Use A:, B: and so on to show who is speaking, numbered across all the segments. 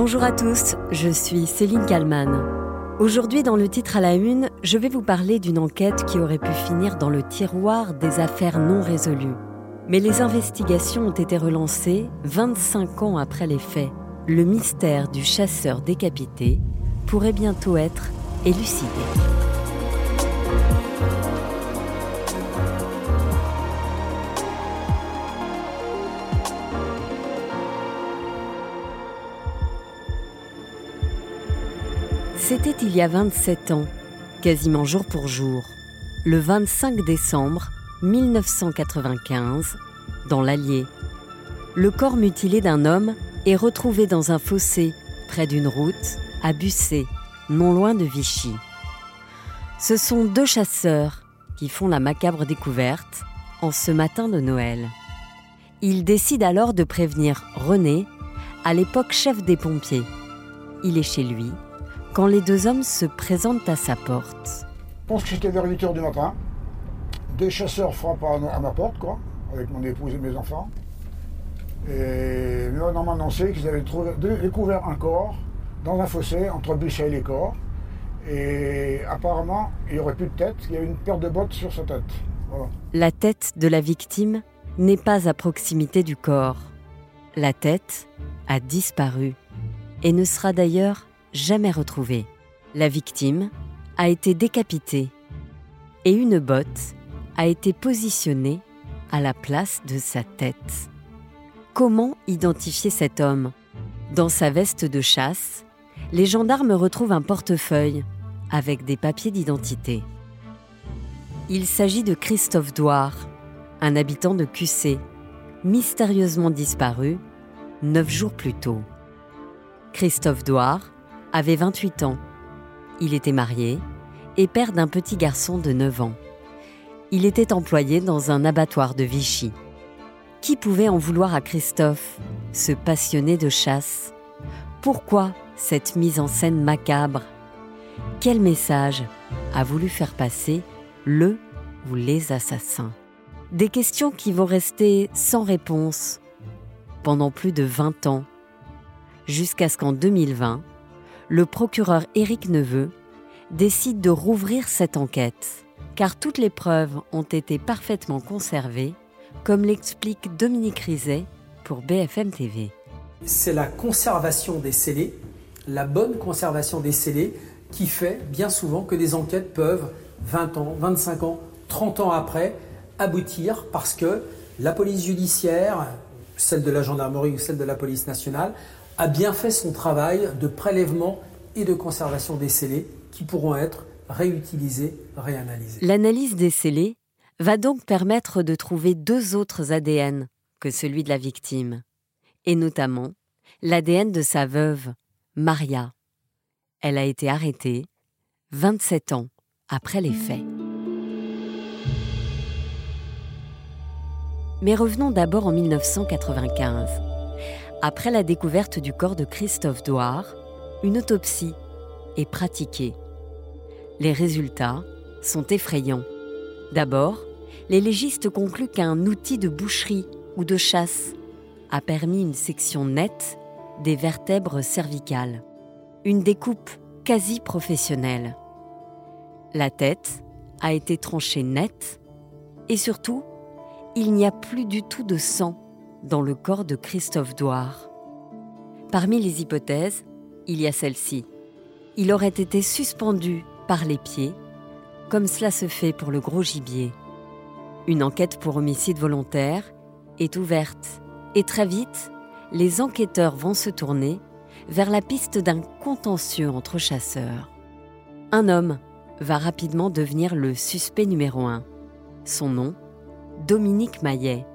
A: Bonjour à tous, je suis Céline Kalman. Aujourd'hui, dans le titre à la une, je vais vous parler d'une enquête qui aurait pu finir dans le tiroir des affaires non résolues. Mais les investigations ont été relancées 25 ans après les faits. Le mystère du chasseur décapité pourrait bientôt être élucidé. C'était il y a 27 ans, quasiment jour pour jour, le 25 décembre 1995, dans l'Allier. Le corps mutilé d'un homme est retrouvé dans un fossé près d'une route à Bussé, non loin de Vichy. Ce sont deux chasseurs qui font la macabre découverte en ce matin de Noël. Ils décident alors de prévenir René, à l'époque chef des pompiers. Il est chez lui quand les deux hommes se présentent à sa porte.
B: Je pense que c'était vers 8 h du matin. Des chasseurs frappent à ma porte, quoi, avec mon épouse et mes enfants. Et on m'a annoncé qu'ils avaient découvert un corps dans un fossé entre Bichet et les corps. Et apparemment, il n'y aurait plus de tête, il y avait une paire de bottes sur sa tête.
A: La tête de la victime n'est pas à proximité du corps. La tête a disparu et ne sera d'ailleurs jamais retrouvée. La victime a été décapitée et une botte a été positionnée à la place de sa tête. Comment identifier cet homme? Dans sa veste de chasse, les gendarmes retrouvent un portefeuille avec des papiers d'identité. Il s'agit de Christophe Douard, un habitant de QC, mystérieusement disparu neuf jours plus tôt. Christophe Douard avait 28 ans. Il était marié et père d'un petit garçon de 9 ans. Il était employé dans un abattoir de Vichy. Qui pouvait en vouloir à Christophe, ce passionné de chasse? Pourquoi cette mise en scène macabre? Quel message a voulu faire passer le ou les assassins? Des questions qui vont rester sans réponse pendant plus de 20 ans, jusqu'à ce qu'en 2020, le procureur Éric Neveu décide de rouvrir cette enquête, car toutes les preuves ont été parfaitement conservées, comme l'explique Dominique Rizet pour BFM TV.
C: C'est la conservation des scellés, la bonne conservation des scellés, qui fait bien souvent que des enquêtes peuvent, 20 ans, 25 ans, 30 ans après, aboutir parce que la police judiciaire, celle de la gendarmerie ou celle de la police nationale, a bien fait son travail de prélèvement et de conservation des scellés qui pourront être réutilisés, réanalysés.
A: L'analyse des scellés va donc permettre de trouver deux autres ADN que celui de la victime, et notamment l'ADN de sa veuve, Maria. Elle a été arrêtée 27 ans après les faits. Mais revenons d'abord en 1995. Après la découverte du corps de Christophe Douard, une autopsie est pratiquée. Les résultats sont effrayants. D'abord, les légistes concluent qu'un outil de boucherie ou de chasse a permis une section nette des vertèbres cervicales, une découpe quasi professionnelle. La tête a été tranchée nette et surtout, il n'y a plus du tout de sang dans le corps de Christophe Douard. Parmi les hypothèses, il y a celle-ci. Il aurait été suspendu par les pieds, comme cela se fait pour le gros gibier. Une enquête pour homicide volontaire est ouverte et très vite, les enquêteurs vont se tourner vers la piste d'un contentieux entre chasseurs. Un homme va rapidement devenir le suspect numéro un. Son nom, Dominique Maillet.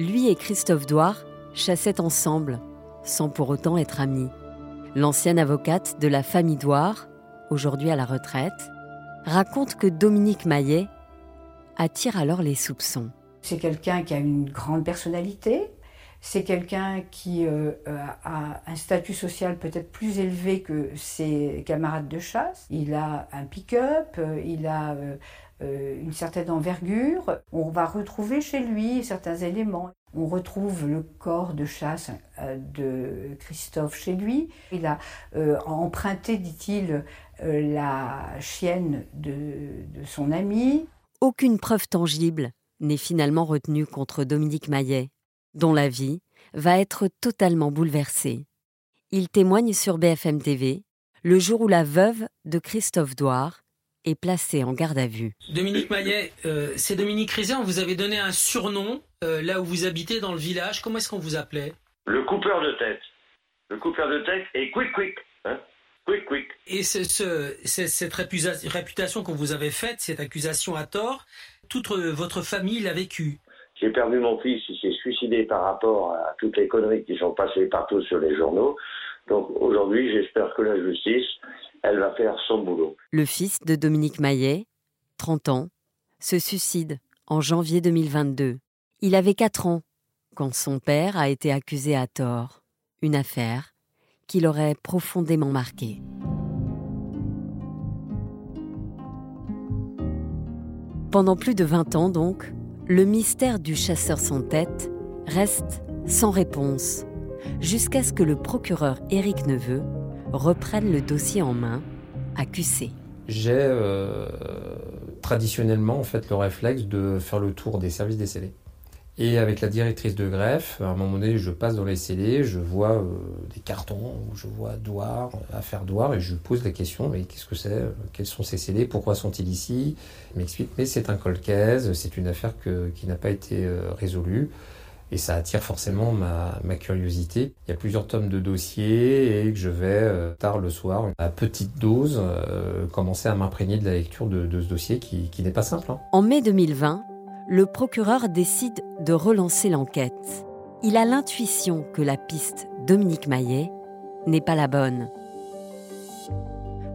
A: Lui et Christophe Douard chassaient ensemble, sans pour autant être amis. L'ancienne avocate de la famille Douard, aujourd'hui à la retraite, raconte que Dominique Maillet attire alors les soupçons.
D: C'est quelqu'un qui a une grande personnalité, c'est quelqu'un qui euh, a un statut social peut-être plus élevé que ses camarades de chasse. Il a un pick-up, euh, il a euh, une certaine envergure. On va retrouver chez lui certains éléments. On retrouve le corps de chasse euh, de Christophe chez lui. Il a euh, emprunté, dit-il, euh, la chienne de, de son ami.
A: Aucune preuve tangible n'est finalement retenue contre Dominique Maillet, dont la vie va être totalement bouleversée. Il témoigne sur BFM TV le jour où la veuve de Christophe Douard est placée en garde à vue.
C: Dominique Maillet, euh, c'est Dominique Rizet, vous avez donné un surnom euh, là où vous habitez dans le village. Comment est-ce qu'on vous appelait?
E: Le coupeur de tête. Le coupeur de tête et quick quick. Hein quick quick.
C: Et ce, ce, cette réputation qu'on vous avait faite, cette accusation à tort, toute votre famille l'a vécue.
E: J'ai perdu mon fils, il s'est suicidé par rapport à toutes les conneries qui sont passées partout sur les journaux. Donc aujourd'hui, j'espère que la justice, elle va faire son boulot.
A: Le fils de Dominique Maillet, 30 ans, se suicide en janvier 2022. Il avait 4 ans quand son père a été accusé à tort. Une affaire qui l'aurait profondément marqué. Pendant plus de 20 ans donc, le mystère du chasseur sans tête reste sans réponse, jusqu'à ce que le procureur Éric Neveu reprenne le dossier en main, accusé.
F: J'ai euh, traditionnellement en fait le réflexe de faire le tour des services des scellés. Et avec la directrice de greffe, à un moment donné, je passe dans les scellés, je vois euh, des cartons, je vois Douard, affaire Douard, et je pose la question, mais qu'est-ce que c'est Quels sont ces scellés Pourquoi sont-ils ici? Il m'explique, mais c'est un colcaise, c'est une affaire qui n'a pas été euh, résolue. Et ça attire forcément ma, curiosité. Il y a plusieurs tomes de dossiers et que je vais, euh, tard le soir, à petite dose, commencer à m'imprégner de la lecture de, ce dossier qui, n'est pas simple. Hein.
A: En mai 2020, le procureur décide de relancer l'enquête. Il a l'intuition que la piste Dominique Maillet n'est pas la bonne.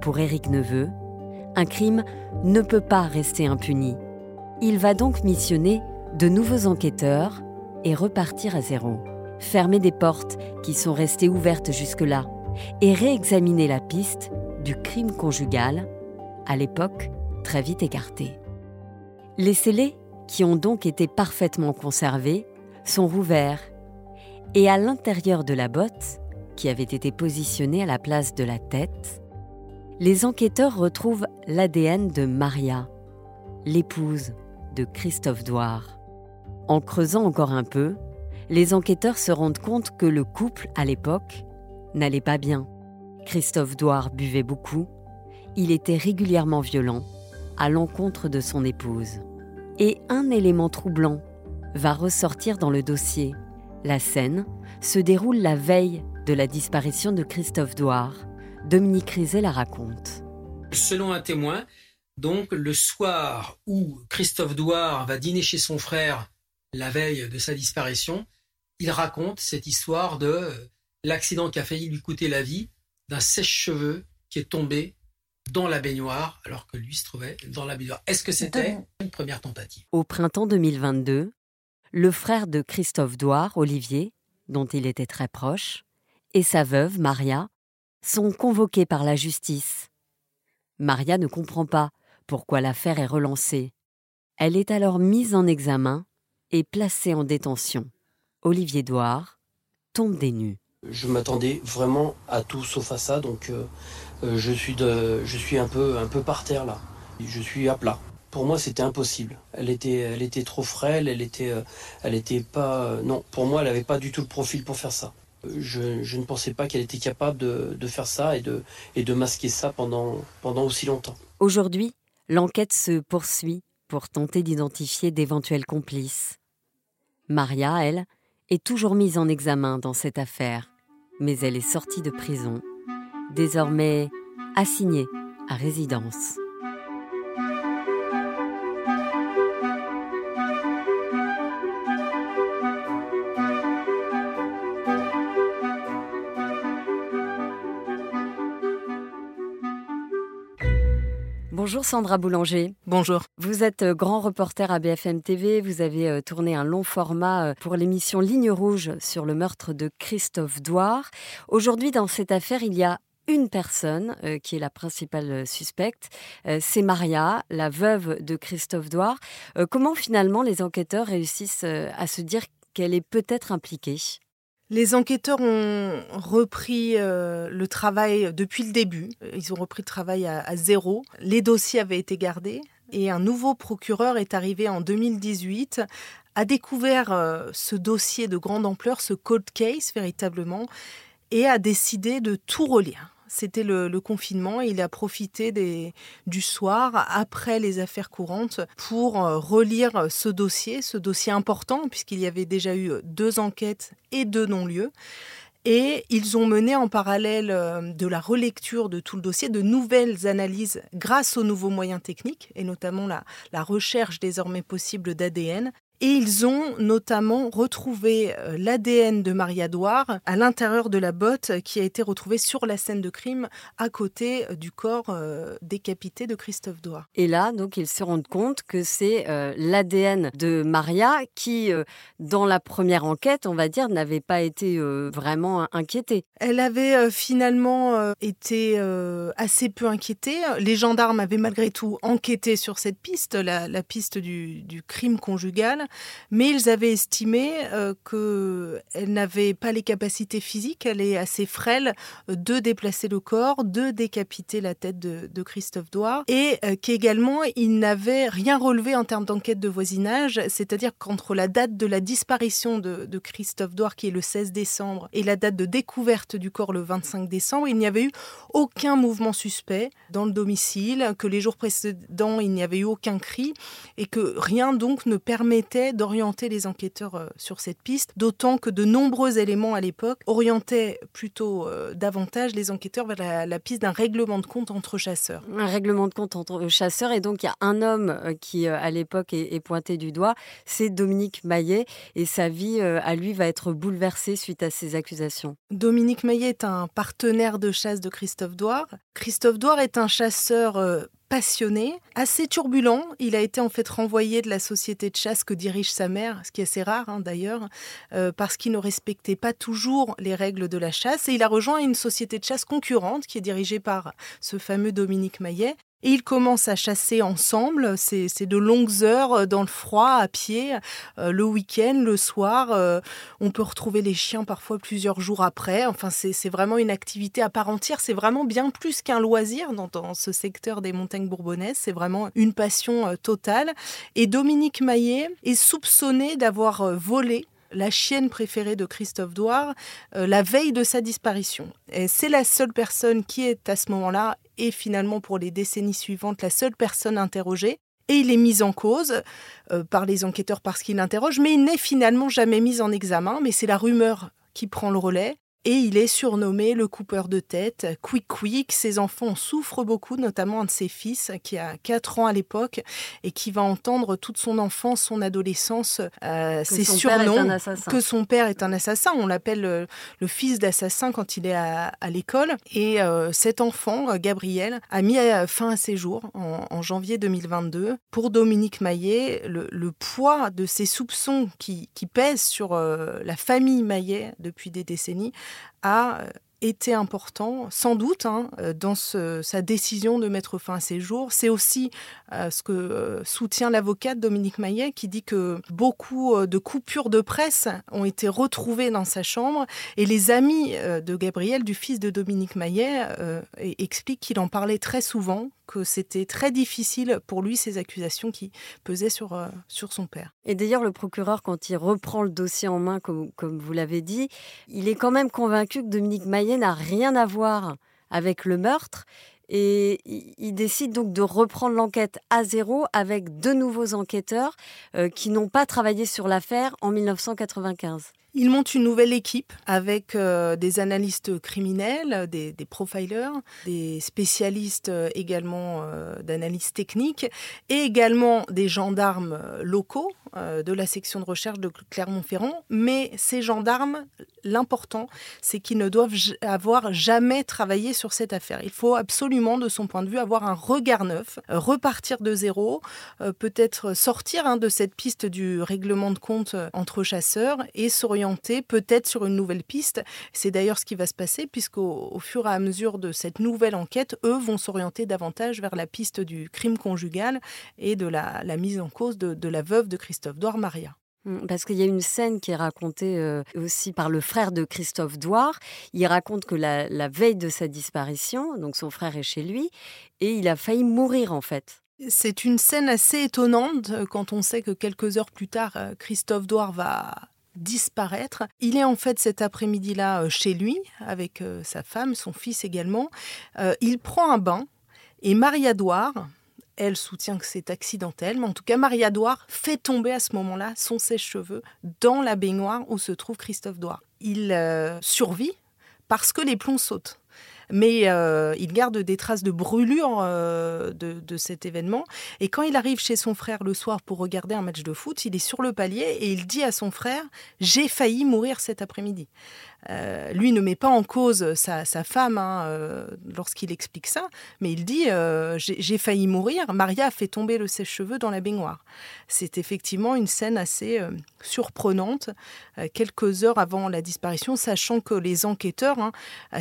A: Pour Éric Neveu, un crime ne peut pas rester impuni. Il va donc missionner de nouveaux enquêteurs et repartir à zéro. Fermer des portes qui sont restées ouvertes jusque-là et réexaminer la piste du crime conjugal, à l'époque très vite écarté. Les scellés qui ont donc été parfaitement conservés, sont rouverts. Et à l'intérieur de la botte, qui avait été positionnée à la place de la tête, les enquêteurs retrouvent l'ADN de Maria, l'épouse de Christophe Douard. En creusant encore un peu, les enquêteurs se rendent compte que le couple, à l'époque, n'allait pas bien. Christophe Douard buvait beaucoup, il était régulièrement violent à l'encontre de son épouse. Et un élément troublant va ressortir dans le dossier. La scène se déroule la veille de la disparition de Christophe Douard. Dominique Rizet la raconte.
C: Selon un témoin, donc le soir où Christophe Douard va dîner chez son frère la veille de sa disparition, il raconte cette histoire de l'accident qui a failli lui coûter la vie d'un sèche-cheveux qui est tombé dans la baignoire alors que lui se trouvait dans la baignoire. Est-ce que c'était une première tentative?
A: Au printemps 2022, le frère de Christophe Douard, Olivier, dont il était très proche, et sa veuve, Maria, sont convoqués par la justice. Maria ne comprend pas pourquoi l'affaire est relancée. Elle est alors mise en examen et placée en détention. Olivier Douard tombe des nues.
G: Je m'attendais vraiment à tout sauf à ça, donc euh, euh, je, suis de, je suis un peu, un peu par terre là. Je suis à plat. Pour moi, c'était impossible. Elle était, elle était trop frêle, elle était, euh, elle était pas. non, pour moi, elle n'avait pas du tout le profil pour faire ça. Je, je ne pensais pas qu'elle était capable de, de, faire ça et de, et de masquer ça pendant, pendant aussi longtemps.
A: Aujourd'hui, l'enquête se poursuit pour tenter d'identifier d'éventuels complices. Maria, elle, est toujours mise en examen dans cette affaire mais elle est sortie de prison, désormais assignée à résidence. Bonjour Sandra Boulanger.
H: Bonjour.
A: Vous êtes euh, grand reporter à BFM TV. Vous avez euh, tourné un long format euh, pour l'émission Ligne Rouge sur le meurtre de Christophe Douard. Aujourd'hui, dans cette affaire, il y a une personne qui est la principale suspecte, c'est Maria, la veuve de Christophe Douard. comment finalement les enquêteurs réussissent à se dire qu'elle est peut-être impliquée?
H: Les enquêteurs ont repris euh, le travail depuis le début. Ils ont repris le travail à, zéro. Les dossiers avaient été gardés et un nouveau procureur est arrivé en 2018 a découvert euh, ce dossier de grande ampleur, ce cold case véritablement, et a décidé de tout relire c'était le, confinement. Il a profité du soir, après les affaires courantes, pour euh, relire ce dossier, ce dossier important, puisqu'il y avait déjà eu deux enquêtes et deux non-lieux. Et ils ont mené en parallèle euh, de la relecture de tout le dossier de nouvelles analyses grâce aux nouveaux moyens techniques, et notamment la recherche désormais possible d'ADN, et ils ont notamment retrouvé euh, l'ADN de Maria Douard à l'intérieur de la botte qui a été retrouvée sur la scène de crime à côté euh, du corps euh, décapité de Christophe Douard.
A: Et là, donc, ils se rendent compte que c'est l'ADN de Maria qui, dans la première enquête, on va dire, n'avait pas été vraiment inquiétée.
H: Elle avait finalement été assez peu inquiétée. Les gendarmes avaient malgré tout enquêté sur cette piste, la, piste du, du crime conjugal mais ils avaient estimé euh, qu'elle n'avait pas les capacités physiques, elle est assez frêle, euh, de déplacer le corps, de décapiter la tête de, Christophe Douard, et euh, qu'également il n'avait rien relevé en termes d'enquête de voisinage, c'est-à-dire qu'entre la date de la disparition de, de Christophe Douard, qui est le 16 décembre, et la date de découverte du corps le 25 décembre, il n'y avait eu aucun mouvement suspect dans le domicile, que les jours précédents, il n'y avait eu aucun cri, et que rien donc ne permettait d'orienter les enquêteurs euh, sur cette piste, d'autant que de nombreux éléments à l'époque orientaient plutôt euh, davantage les enquêteurs vers la, piste d'un règlement de compte entre chasseurs.
A: Un règlement de compte entre chasseurs, et donc il y a un homme euh, qui à l'époque est, pointé du doigt, c'est Dominique Maillet, et sa vie à lui va être bouleversée suite à ces accusations.
H: Dominique Maillet est un partenaire de chasse de Christophe Douard. Christophe Douard est un chasseur passionné, assez turbulent. Il a été en fait renvoyé de la société de chasse que dirige sa mère, ce qui est assez rare hein, d'ailleurs, euh, parce qu'il ne respectait pas toujours les règles de la chasse. Et il a rejoint une société de chasse concurrente qui est dirigée par ce fameux Dominique Maillet. Et ils commencent à chasser ensemble. C'est de longues heures euh, dans le froid, à pied, euh, le week-end, le soir. Euh, on peut retrouver les chiens parfois plusieurs jours après. Enfin, c'est vraiment une activité à part entière. C'est vraiment bien plus qu'un loisir dans, dans, ce secteur des montagnes bourbonnaises. C'est vraiment une passion totale. Et Dominique Maillet est soupçonné d'avoir volé la chienne préférée de Christophe Douard la veille de sa disparition. C'est la seule personne qui est à ce moment-là et finalement pour les décennies suivantes la seule personne interrogée. Et il est mis en cause euh, par les enquêteurs parce qu'il interroge, mais il n'est finalement jamais mis en examen, mais c'est la rumeur qui prend le relais. Et il est surnommé le coupeur de tête, Quick Quick. Ses enfants souffrent beaucoup, notamment un de ses fils qui a 4 ans à l'époque et qui va entendre toute son enfance, son adolescence, euh, ses surnoms, que son père est un assassin. On l'appelle euh, le, fils d'assassin quand il est à, l'école. Et euh, cet enfant, Gabriel, a mis fin à ses jours en, janvier 2022. Pour Dominique Maillet, le, poids de ses soupçons qui, qui pèsent sur la famille Maillet depuis des décennies a euh, été important, sans doute, hein, euh, dans sa décision de mettre fin à ses jours. C'est aussi euh, ce que soutient l'avocate Dominique Maillet, qui dit que beaucoup de coupures de presse ont été retrouvées dans sa chambre. Et les amis de Gabriel, du fils de Dominique Maillet, expliquent qu'il en parlait très souvent, que c'était très difficile pour lui ces accusations qui pesaient sur, euh, sur son père.
A: Et d'ailleurs, le procureur, quand il reprend le dossier en main, comme, comme vous l'avez dit, il est quand même convaincu que Dominique Maillet n'a rien à voir avec le meurtre. Et il décide donc de reprendre l'enquête à zéro avec deux nouveaux enquêteurs euh, qui n'ont pas travaillé sur l'affaire en 1995.
H: Il monte une nouvelle équipe avec euh, des analystes criminels, des, profilers, des spécialistes euh, également d'analyse technique et également des gendarmes locaux de la section de recherche de Clermont-Ferrand. Mais ces gendarmes, l'important, c'est qu'ils ne doivent avoir jamais travaillé sur cette affaire. Il faut absolument, de son point de vue, avoir un regard neuf, repartir de zéro, peut-être sortir hein, de cette piste du règlement de compte entre chasseurs et s'orienter peut-être sur une nouvelle piste. C'est d'ailleurs ce qui va se passer puisqu'au au fur et à mesure de cette nouvelle enquête, eux vont s'orienter davantage vers la piste du crime conjugal et de la, mise en cause de, la veuve de Christophe Doir Maria.
A: Mm, parce qu'il y a une scène qui est racontée euh, aussi par le frère de Christophe Douard. Il raconte que la, la, veille de sa disparition, donc son frère est chez lui, et il a failli mourir en fait.
H: C'est une scène assez étonnante euh, quand on sait que quelques heures plus tard, euh, Christophe Douard va disparaître. Il est en fait cet après-midi-là chez lui, avec sa femme, son fils également. Il prend un bain, et Maria Douard, elle soutient que c'est accidentel, mais en tout cas, Maria Douard fait tomber à ce moment-là son sèche-cheveux dans la baignoire où se trouve Christophe Douard. Il euh, survit parce que les plombs sautent mais euh, il garde des traces de brûlure euh, de, cet événement. Et quand il arrive chez son frère le soir pour regarder un match de foot, il est sur le palier et il dit à son frère J'ai failli mourir cet après-midi. Euh, lui ne met pas en cause sa, femme hein, euh, lorsqu'il explique ça, mais il dit euh, J'ai failli mourir, Maria a fait tomber le sèche-cheveux dans la baignoire. C'est effectivement une scène assez surprenante, quelques heures avant la disparition, sachant que les enquêteurs hein,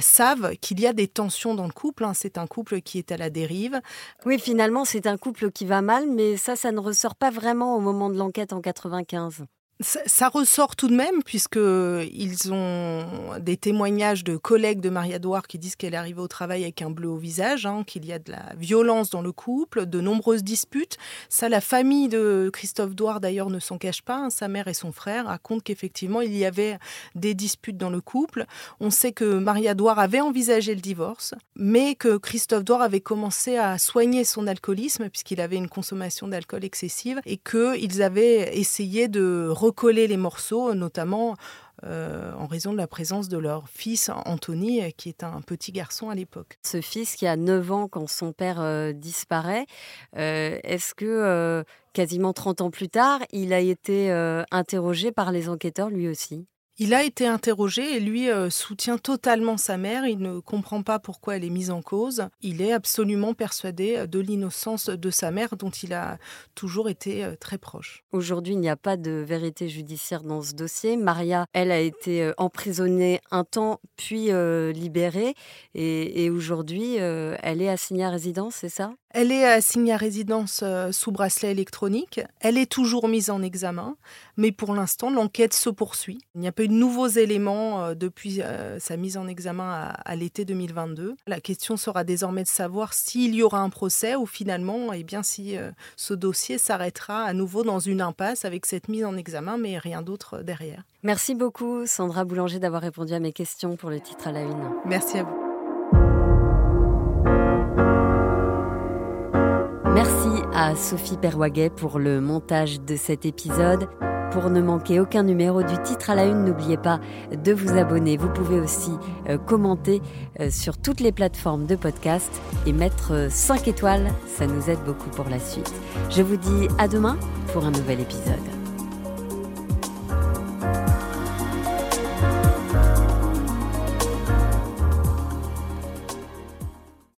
H: savent qu'il y a des tensions dans le couple. Hein. C'est un couple qui est à la dérive.
A: Oui, finalement, c'est un couple qui va mal, mais ça, ça ne ressort pas vraiment au moment de l'enquête en 95.
H: Ça, ressort tout de même, puisqu'ils ont des témoignages de collègues de Maria Douard qui disent qu'elle est arrivée au travail avec un bleu au visage, hein, qu'il y a de la violence dans le couple, de nombreuses disputes. Ça, la famille de Christophe Douard, d'ailleurs, ne s'en cache pas. Hein. Sa mère et son frère racontent qu'effectivement, il y avait des disputes dans le couple. On sait que Maria Douard avait envisagé le divorce, mais que Christophe Douard avait commencé à soigner son alcoolisme, puisqu'il avait une consommation d'alcool excessive, et qu'ils avaient essayé de recoller les morceaux, notamment euh, en raison de la présence de leur fils Anthony, qui est un petit garçon à l'époque.
A: Ce fils qui a 9 ans quand son père euh, disparaît, euh, est-ce que quasiment 30 ans plus tard, il a été interrogé par les enquêteurs lui aussi?
H: Il a été interrogé et lui euh, soutient totalement sa mère. Il ne comprend pas pourquoi elle est mise en cause. Il est absolument persuadé de l'innocence de sa mère dont il a toujours été euh, très proche.
A: Aujourd'hui, il n'y a pas de vérité judiciaire dans ce dossier. Maria, elle a été euh, emprisonnée un temps puis libérée et, et aujourd'hui, elle est assignée à résidence, c'est ça?
H: Elle est assignée à résidence euh, sous bracelet électronique. Elle est toujours mise en examen, mais pour l'instant, l'enquête se poursuit. Il n'y a pas eu de nouveaux éléments euh, depuis euh, sa mise en examen à, l'été 2022. La question sera désormais de savoir s'il y aura un procès ou finalement, eh bien, si ce dossier s'arrêtera à nouveau dans une impasse avec cette mise en examen, mais rien d'autre derrière.
A: Merci beaucoup, Sandra Boulanger, d'avoir répondu à mes questions pour le titre à la une.
H: Merci à vous.
A: Merci à Sophie Perwaguet pour le montage de cet épisode. Pour ne manquer aucun numéro du titre à la une, n'oubliez pas de vous abonner. Vous pouvez aussi euh, commenter euh, sur toutes les plateformes de podcast et mettre 5 euh, étoiles. Ça nous aide beaucoup pour la suite. Je vous dis à demain pour un nouvel épisode.